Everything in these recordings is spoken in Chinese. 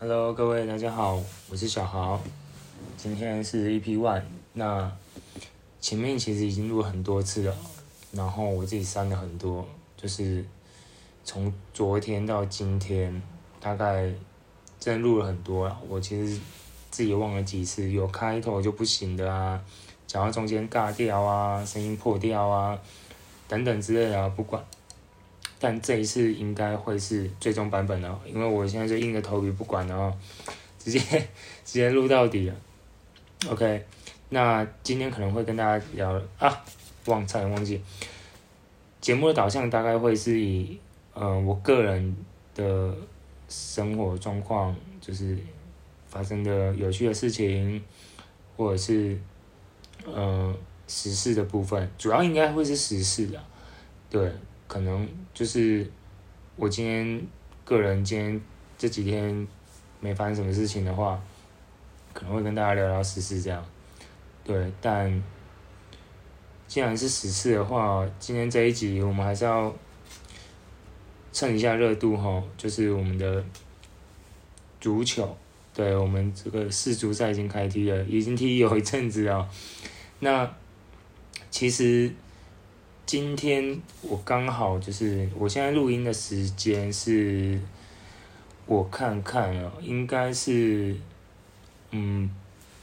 Hello，各位大家好，我是小豪，今天是 EP One。那前面其实已经录很多次了，然后我自己删了很多，就是从昨天到今天，大概真录了很多了。我其实自己忘了几次，有开头就不行的啊，讲到中间尬掉啊，声音破掉啊，等等之类的啊，不管。但这一次应该会是最终版本了，因为我现在就硬着头皮不管了哦，直接直接录到底了。OK，那今天可能会跟大家聊啊，忘差点忘记，节目的导向大概会是以呃我个人的生活状况，就是发生的有趣的事情，或者是呃时事的部分，主要应该会是时事的，对。可能就是我今天个人今天这几天没发生什么事情的话，可能会跟大家聊聊时事这样。对，但既然是时事的话，今天这一集我们还是要蹭一下热度哈，就是我们的足球，对，我们这个世足赛已经开踢了，已经踢有一阵子了。那其实。今天我刚好就是，我现在录音的时间是，我看看哦，应该是，嗯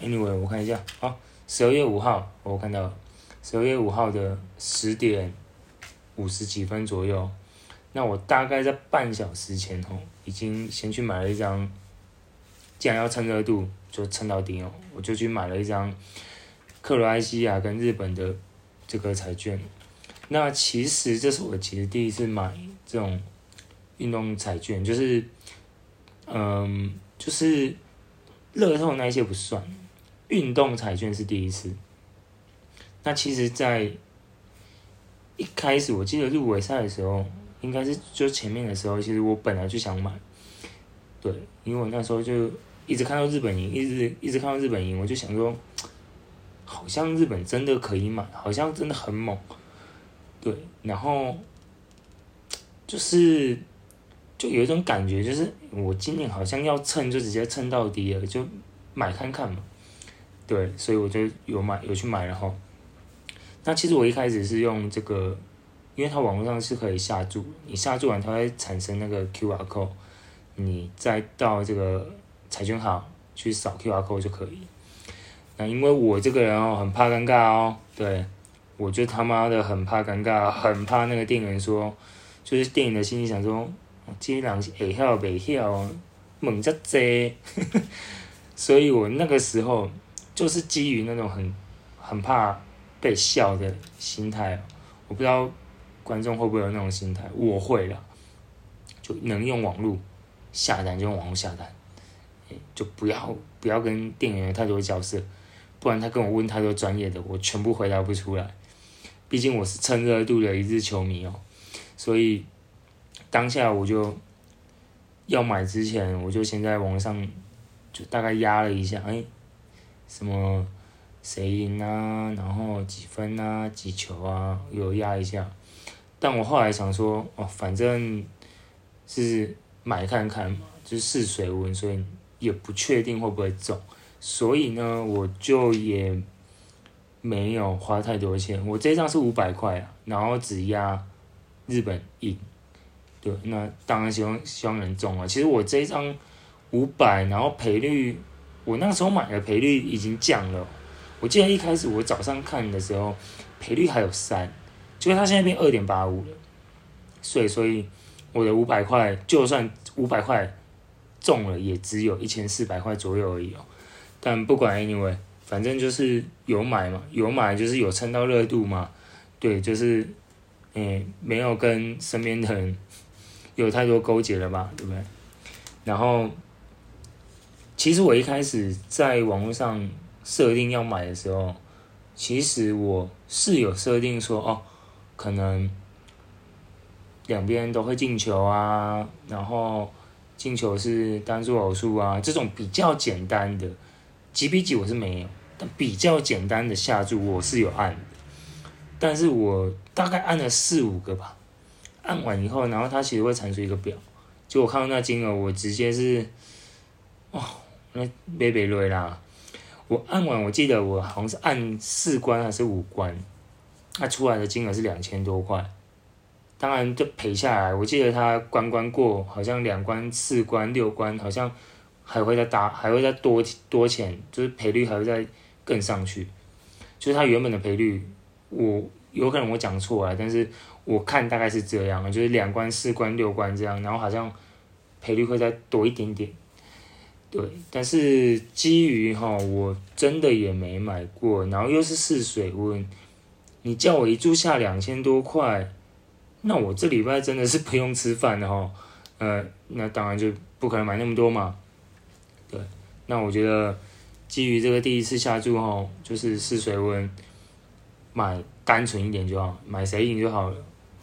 ，anyway，我看一下，啊，十二月五号，我看到十二月五号的十点五十几分左右，那我大概在半小时前哦，已经先去买了一张，既然要蹭热度，就蹭到底哦，我就去买了一张克罗埃西亚跟日本的这个彩券。那其实这是我其实第一次买这种运动彩券，就是，嗯，就是乐透那一些不算，运动彩券是第一次。那其实，在一开始我记得入围赛的时候，应该是就前面的时候，其实我本来就想买，对，因为我那时候就一直看到日本赢，一直一直看到日本赢，我就想说，好像日本真的可以买，好像真的很猛。对，然后就是就有一种感觉，就是我今年好像要蹭，就直接蹭到底了，就买看看嘛。对，所以我就有买，有去买然后。那其实我一开始是用这个，因为它网络上是可以下注，你下注完它会产生那个 QR code，你再到这个彩券行去扫 QR code 就可以。那因为我这个人哦，很怕尴尬哦，对。我就他妈的很怕尴尬，很怕那个店员说，就是店员的心里想说，这人是会晓袂晓，猛在这，所以我那个时候就是基于那种很很怕被笑的心态，我不知道观众会不会有那种心态，我会了，就能用网络下单就用网络下单，就不要不要跟店员太多交涉，不然他跟我问太多专业的，我全部回答不出来。毕竟我是蹭热度的一日球迷哦，所以当下我就要买之前，我就先在网上就大概压了一下，哎，什么谁赢啊，然后几分啊，几球啊，有压一下。但我后来想说，哦，反正是买看看嘛，就试水温，所以也不确定会不会中，所以呢，我就也。没有花太多钱，我这张是五百块啊，然后只押日本赢，对，那当然希望希望能中啊。其实我这张五百，然后赔率，我那时候买的赔率已经降了。我记得一开始我早上看的时候，赔率还有三，结果它现在变二点八五了。所以，所以我的五百块，就算五百块中了，也只有一千四百块左右而已哦。但不管 anyway。反正就是有买嘛，有买就是有蹭到热度嘛，对，就是，诶、欸，没有跟身边的人有太多勾结了吧，对不对？然后，其实我一开始在网络上设定要买的时候，其实我是有设定说，哦，可能两边都会进球啊，然后进球是单数偶数啊，这种比较简单的。几比几我是没有，但比较简单的下注我是有按的，但是我大概按了四五个吧，按完以后，然后它其实会产出一个表，就我看到那金额，我直接是那买不落啦。我按完，我记得我好像是按四关还是五关，那出来的金额是两千多块。当然就赔下来，我记得他关关过，好像两关、四关、六关，好像还会再打，还会再多多钱，就是赔率还会再更上去。就是它原本的赔率，我有可能我讲错了，但是我看大概是这样，就是两关、四关、六关这样，然后好像赔率会再多一点点。对，但是基于哈，我真的也没买过，然后又是试水温，你叫我一注下两千多块，那我这礼拜真的是不用吃饭的哈，呃，那当然就不可能买那么多嘛。那我觉得。基于这个第一次下注吼，就是试水温，买单纯一点就好，买谁赢就好了。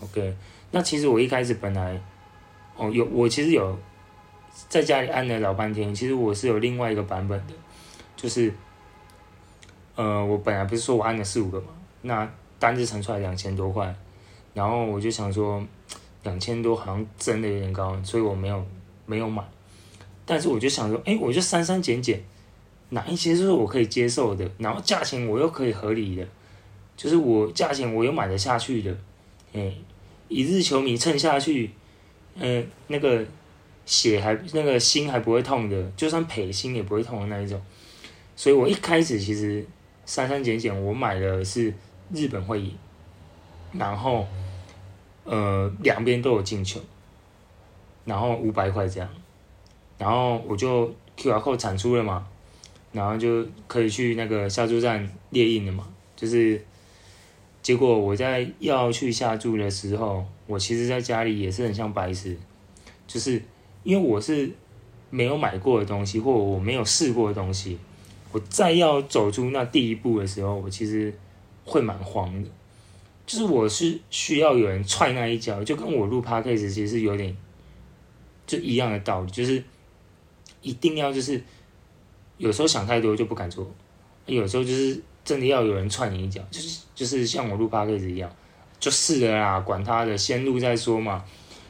OK，那其实我一开始本来，哦有我其实有在家里按了老半天，其实我是有另外一个版本的，就是，呃，我本来不是说我按了四五个嘛，那单子乘出来两千多块，然后我就想说两千多好像真的有点高，所以我没有没有买，但是我就想说，哎，我就删删减减。哪一些是我可以接受的，然后价钱我又可以合理的，就是我价钱我又买得下去的，哎，一日球迷蹭下去，嗯、呃，那个血还那个心还不会痛的，就算赔心也不会痛的那一种，所以我一开始其实删删减减，我买的是日本会赢，然后呃两边都有进球，然后五百块这样，然后我就 QR code 产出了嘛。然后就可以去那个下注站列印了嘛，就是，结果我在要去下注的时候，我其实在家里也是很像白痴，就是因为我是没有买过的东西，或我没有试过的东西，我再要走出那第一步的时候，我其实会蛮慌的，就是我是需要有人踹那一脚，就跟我录 podcast 其实有点就一样的道理，就是一定要就是。有时候想太多就不敢做，有时候就是真的要有人踹你一脚，就是就是像我录 podcast 一样，就试了啦，管他的，先录再说嘛。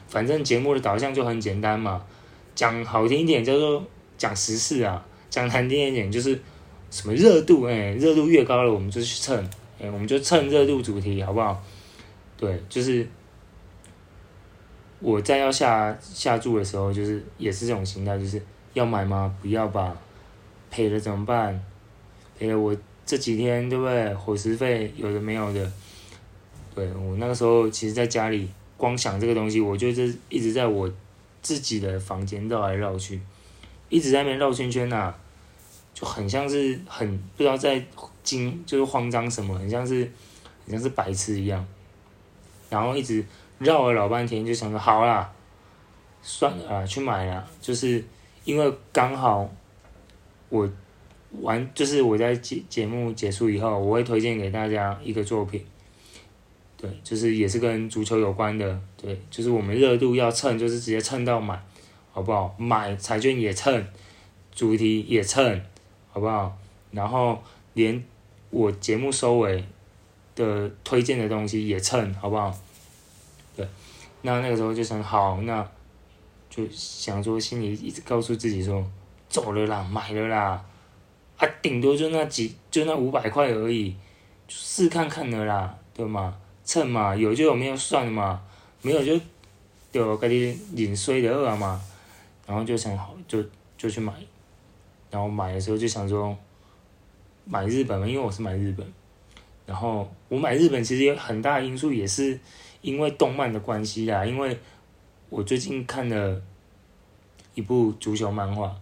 反正节目的导向就很简单嘛，讲好听一点叫做讲时事啊，讲难听一点就是什么热度，哎，热度越高了我们就去蹭，哎，我们就蹭热度主题好不好？对，就是我在要下下注的时候，就是也是这种心态，就是要买吗？不要吧。赔了怎么办？赔了我这几天对不对？伙食费有的没有的。对，我那个时候，其实在家里光想这个东西，我就是一直在我自己的房间绕来绕去，一直在那边绕圈圈呐、啊，就很像是很不知道在惊，就是慌张什么，很像是很像是白痴一样。然后一直绕了老半天，就想说好啦，算了啊，去买啦，就是因为刚好。我完就是我在节节目结束以后，我会推荐给大家一个作品，对，就是也是跟足球有关的，对，就是我们热度要蹭，就是直接蹭到满，好不好？买彩券也蹭，主题也蹭，好不好？然后连我节目收尾的推荐的东西也蹭，好不好？对，那那个时候就想好，那就想说心里一直告诉自己说。走了啦，买了啦，啊，顶多就那几，就那五百块而已，试看看的啦，对吗？趁嘛，有就有，没有算嘛，没有就就给你领衰的二嘛，然后就想好，就就去买，然后买的时候就想说，买日本嘛，因为我是买日本，然后我买日本其实有很大因素也是因为动漫的关系啦，因为我最近看了一部足球漫画。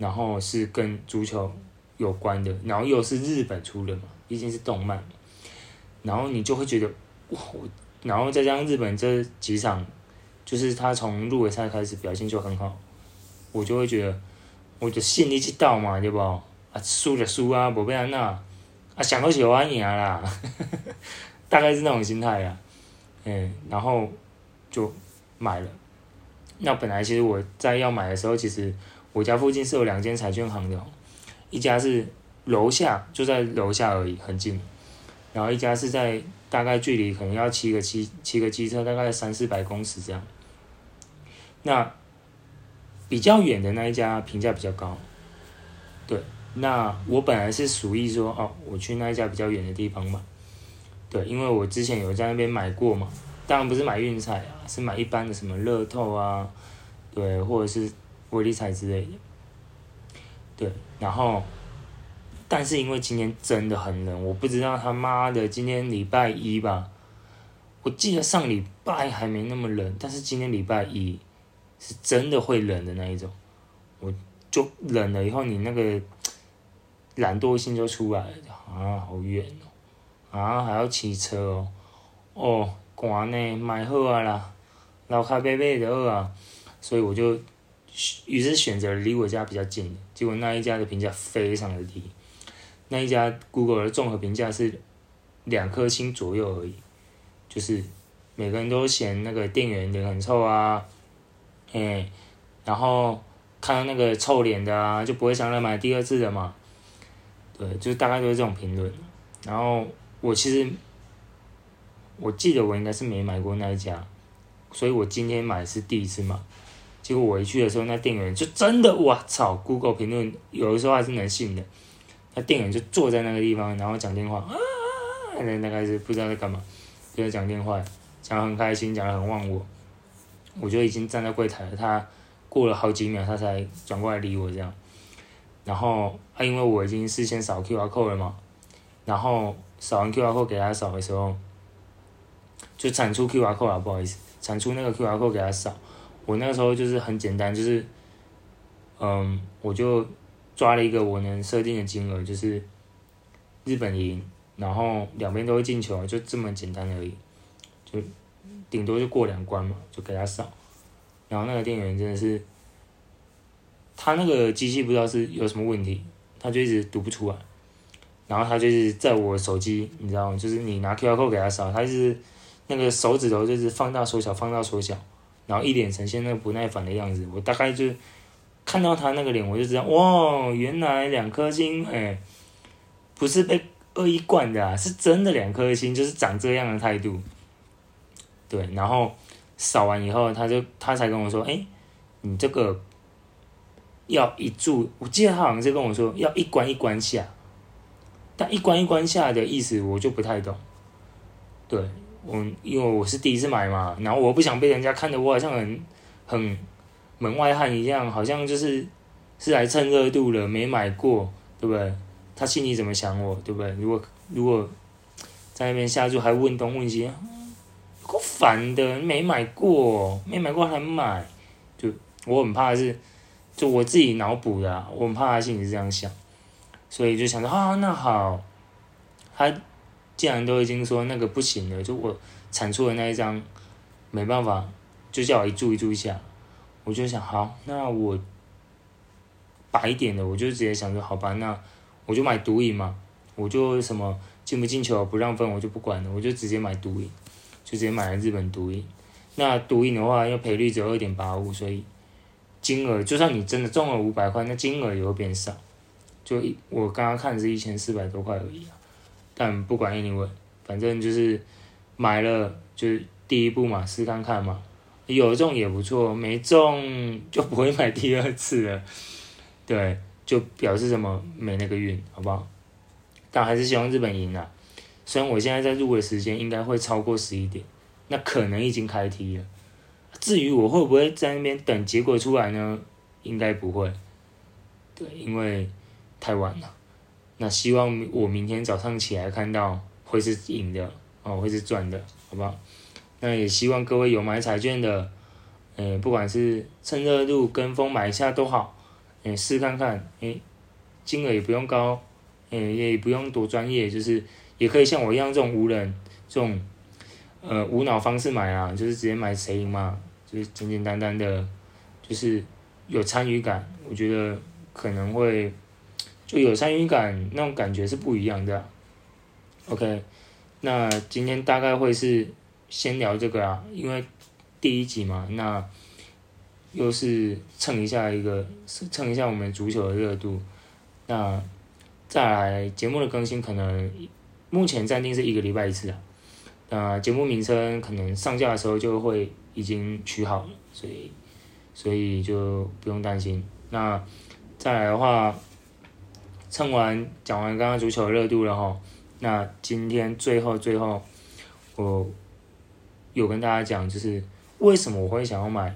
然后是跟足球有关的，然后又是日本出的嘛，毕竟是动漫，然后你就会觉得哇，然后再加上日本这几场，就是他从入围赛开始表现就很好，我就会觉得，我就心里知道嘛，对不？啊，输就输啊，不变那，啊，想喝酒啊赢啦，大概是那种心态啊，嗯，然后就买了。那本来其实我在要买的时候，其实。我家附近是有两间彩券行的，一家是楼下，就在楼下而已，很近。然后一家是在大概距离可能要骑个骑骑个机车，大概三四百公尺这样。那比较远的那一家评价比较高，对，那我本来是属意说，哦，我去那一家比较远的地方嘛。对，因为我之前有在那边买过嘛，当然不是买运彩啊，是买一般的什么乐透啊，对，或者是威力彩之类的。对，然后，但是因为今天真的很冷，我不知道他妈的今天礼拜一吧，我记得上礼拜还没那么冷，但是今天礼拜一是真的会冷的那一种，我就冷了以后，你那个懒惰性就出来了，啊，好远哦。啊，还要骑车哦，哦，寒呢，买好啊啦，老卡贝贝的好啊，所以我就于是选择离我家比较近的，结果那一家的评价非常的低，那一家 Google 的综合评价是两颗星左右而已，就是每个人都嫌那个店员脸很臭啊，哎，然后看到那个臭脸的啊，就不会想来买第二次的嘛，对，就大概都是这种评论，然后。我其实，我记得我应该是没买过那一家，所以我今天买是第一次买。结果我一去的时候，那店员就真的，我操！Google 评论有的时候还是能信的。那店员就坐在那个地方，然后讲电话啊，那大概是不知道在干嘛，就在讲电话，讲得很开心，讲得很忘我。我就已经站在柜台了，他过了好几秒，他才转过来理我这样。然后啊，因为我已经事先扫 QR code 了嘛，然后。扫完 QR code 给他扫的时候，就产出 QR code 啊，不好意思，产出那个 QR code 给他扫。我那个时候就是很简单，就是，嗯，我就抓了一个我能设定的金额，就是日本赢，然后两边都会进球，就这么简单而已，就顶多就过两关嘛，就给他扫。然后那个店员真的是，他那个机器不知道是有什么问题，他就一直读不出来。然后他就是在我手机，你知道吗？就是你拿 QR code 给他扫，他就是那个手指头就是放大缩小，放大缩小，然后一脸呈现那个不耐烦的样子。我大概就看到他那个脸，我就知道，哇，原来两颗星，哎，不是被恶意灌的啊，是真的两颗星，就是长这样的态度。对，然后扫完以后，他就他才跟我说，哎，你这个要一注，我记得他好像是跟我说要一关一关下。但一关一关下的意思我就不太懂，对，我因为我是第一次买嘛，然后我不想被人家看得我好像很很门外汉一样，好像就是是来蹭热度的，没买过，对不对？他心里怎么想我，对不对？如果如果在那边下注还问东问西，够烦的，没买过，没买过还买，就我很怕是，就我自己脑补的，我很怕他心里是这样想。所以就想着啊，那好，他既然都已经说那个不行了，就我产出的那一张没办法，就叫我一注一注一下，我就想好，那我白一点的，我就直接想说好吧，那我就买独赢嘛，我就什么进不进球不让分我就不管了，我就直接买独赢，就直接买了日本独赢。那独赢的话，因为赔率只有二点八五，所以金额就算你真的中了五百块，那金额也会变少。就一我刚刚看的是一千四百多块而已啊，但不管 anyway，反正就是买了，就是第一步嘛，试看看嘛，有中也不错，没中就不会买第二次了，对，就表示什么没那个运，好不好？但还是希望日本赢啊，虽然我现在在入围时间应该会超过十一点，那可能已经开踢了，至于我会不会在那边等结果出来呢？应该不会，对，因为。太晚了，那希望我明天早上起来看到会是赢的哦，会是赚的，好不好？那也希望各位有买彩券的，诶，不管是趁热度跟风买一下都好，诶，试看看，诶，金额也不用高，诶，也不用多专业，就是也可以像我一样这种无人这种，呃，无脑方式买啊，就是直接买谁赢嘛，就是简简单单的，就是有参与感，我觉得可能会。就有参与感，那种感觉是不一样的。OK，那今天大概会是先聊这个啊，因为第一集嘛，那又是蹭一下一个蹭一下我们足球的热度。那再来节目的更新，可能目前暂定是一个礼拜一次啊。那节目名称可能上架的时候就会已经取好了，所以所以就不用担心。那再来的话。蹭完讲完刚刚足球的热度了哈，那今天最后最后，我有跟大家讲，就是为什么我会想要买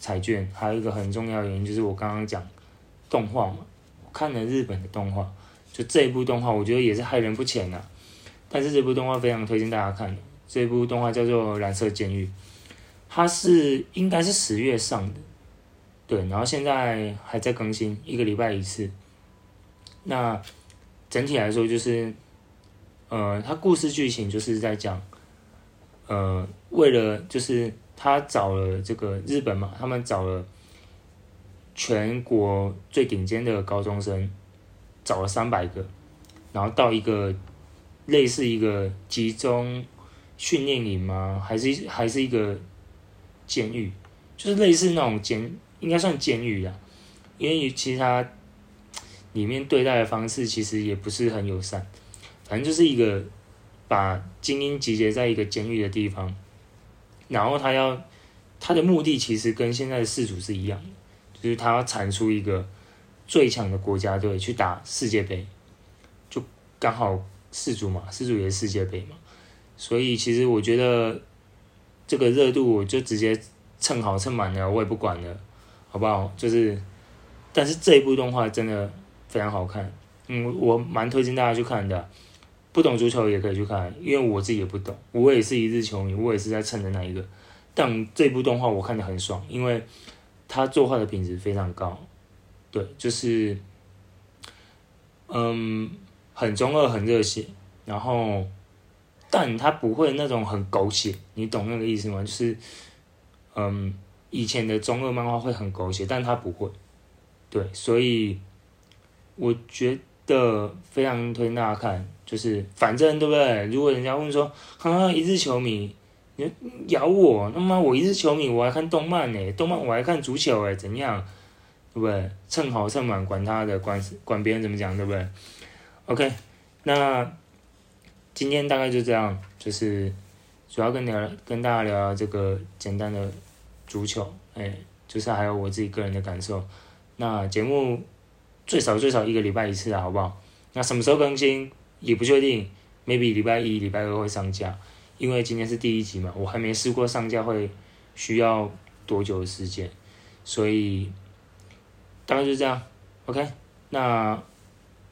彩券，还有一个很重要的原因就是我刚刚讲动画嘛，看了日本的动画，就这一部动画，我觉得也是害人不浅呐、但是这部动画非常推荐大家看，这部动画叫做《蓝色监狱》，它是应该是十月上的，对，然后现在还在更新，一个礼拜一次。那整体来说就是，呃，他故事剧情就是在讲，呃，为了就是他找了这个日本嘛，他们找了全国最顶尖的高中生，找了三百个，然后到一个类似一个集中训练营吗？还是还是一个监狱？就是类似那种监，应该算监狱呀，因为其实他。里面对待的方式其实也不是很友善，反正就是一个把精英集结在一个监狱的地方，然后他要他的目的其实跟现在的世足是一样的，就是他要产出一个最强的国家队去打世界杯，就刚好世足嘛，世足也是世界杯嘛，所以其实我觉得这个热度我就直接蹭好蹭满了，我也不管了，好不好？就是，但是这一部动画真的。非常好看，嗯，我蛮推荐大家去看的，不懂足球也可以去看，因为我自己也不懂，我也是一日球迷，我也是在蹭的那一个，但这部动画我看的很爽，因为他作画的品质非常高，对，就是，嗯，很中二，很热血，然后，但他不会那种很狗血，你懂那个意思吗？就是，嗯，以前的中二漫画会很狗血，但他不会，对，所以。我觉得非常推荐大家看，就是反正对不对？如果人家问说，哈哈，一日球迷，你咬我，那么我一日球迷，我还看动漫呢，动漫我还看足球哎，怎样？对不对？蹭好蹭满，管他的，管管别人怎么讲，对不对？OK，那今天大概就这样，就是主要跟聊跟大家聊聊这个简单的足球，哎，就是还有我自己个人的感受。那节目。最少最少一个礼拜一次啊，好不好？那什么时候更新也不确定，maybe 礼拜一、礼拜二会上架，因为今天是第一集嘛，我还没试过上架会需要多久的时间，所以大概就这样。OK，那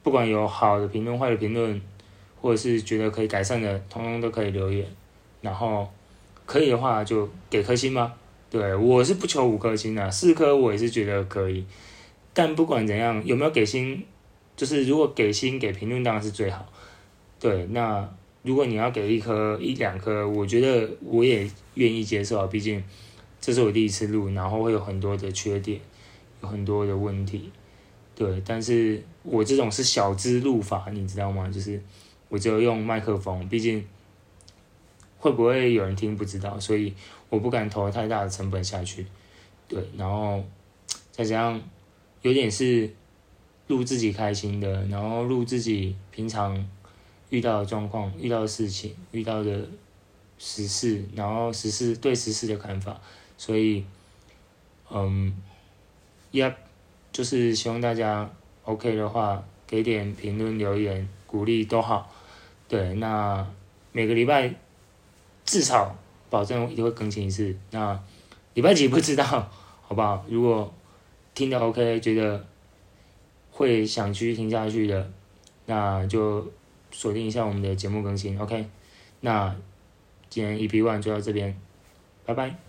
不管有好的评论、坏的评论，或者是觉得可以改善的，通通都可以留言。然后可以的话就给颗星吧。对，我是不求五颗星的，四颗我也是觉得可以。但不管怎样，有没有给星，就是如果给星给评论当然是最好。对，那如果你要给一颗一两颗，我觉得我也愿意接受啊，毕竟这是我第一次录，然后会有很多的缺点，有很多的问题。对，但是我这种是小资录法，你知道吗？就是我只有用麦克风，毕竟会不会有人听不知道，所以我不敢投太大的成本下去。对，然后再加上。有点是录自己开心的，然后录自己平常遇到的状况、遇到的事情、遇到的时事，然后时事对时事的看法，所以，嗯，也、就是希望大家 OK 的话，给点评论、留言、鼓励都好。对，那每个礼拜至少保证一定会更新一次。那礼拜几不知道，好不好？如果听得 OK，觉得会想继续听下去的，那就锁定一下我们的节目更新。OK，那今天 EP One 就到这边，拜拜。